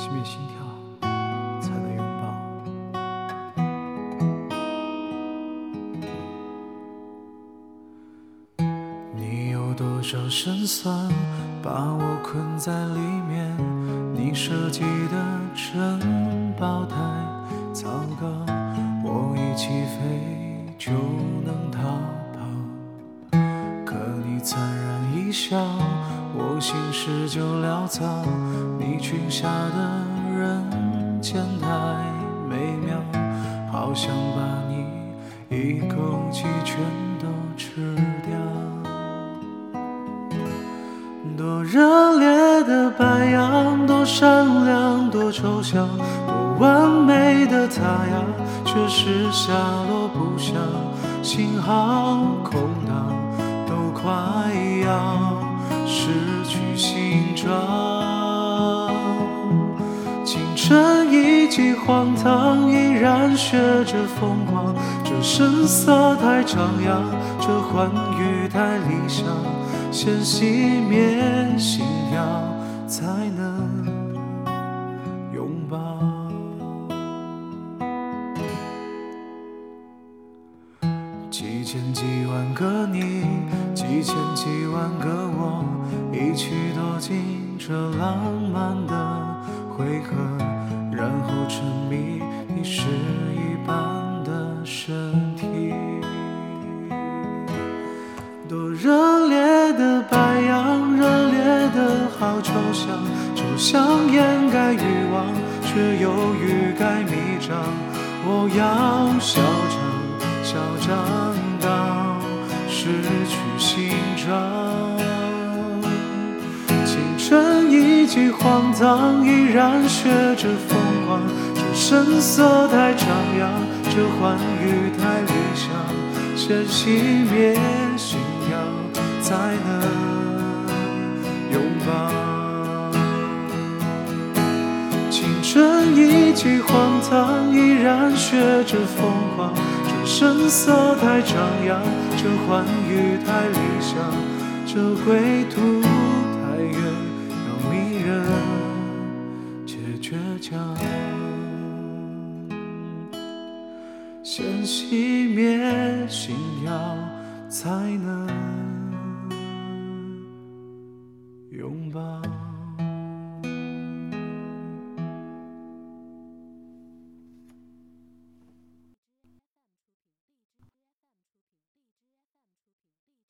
熄灭心跳才能拥抱。你有多少胜算把我困在里面？你设计的城堡太糟糕我一起飞就能逃跑。可你粲然一笑我心事就潦草。你裙下的人间太美妙，好想把你一口气全都吃掉。多热烈的白羊，多善良，多抽象，多完美的他呀，却是下落不详，心好空荡，都快要失去形状。青春一记荒唐，依然学着疯狂，这声色太张扬，这欢愉太理想。先熄灭信仰，才能几千几万个你，几千几万个我，一起躲进这浪漫的回合，然后沉迷你诗一般的身体。多热烈的白羊，热烈的好抽象，抽象掩盖欲望，却又欲盖弥彰。我要嚣张，嚣张失去形状。青春已经荒唐，依然学着疯狂，这声色太张扬，这欢愉太理想，先熄灭信仰，才能拥抱。青春已经荒唐，依然学着疯狂，声色太张扬这欢愉太理想这归途太远要迷人且倔强。先熄灭心跳才能拥抱。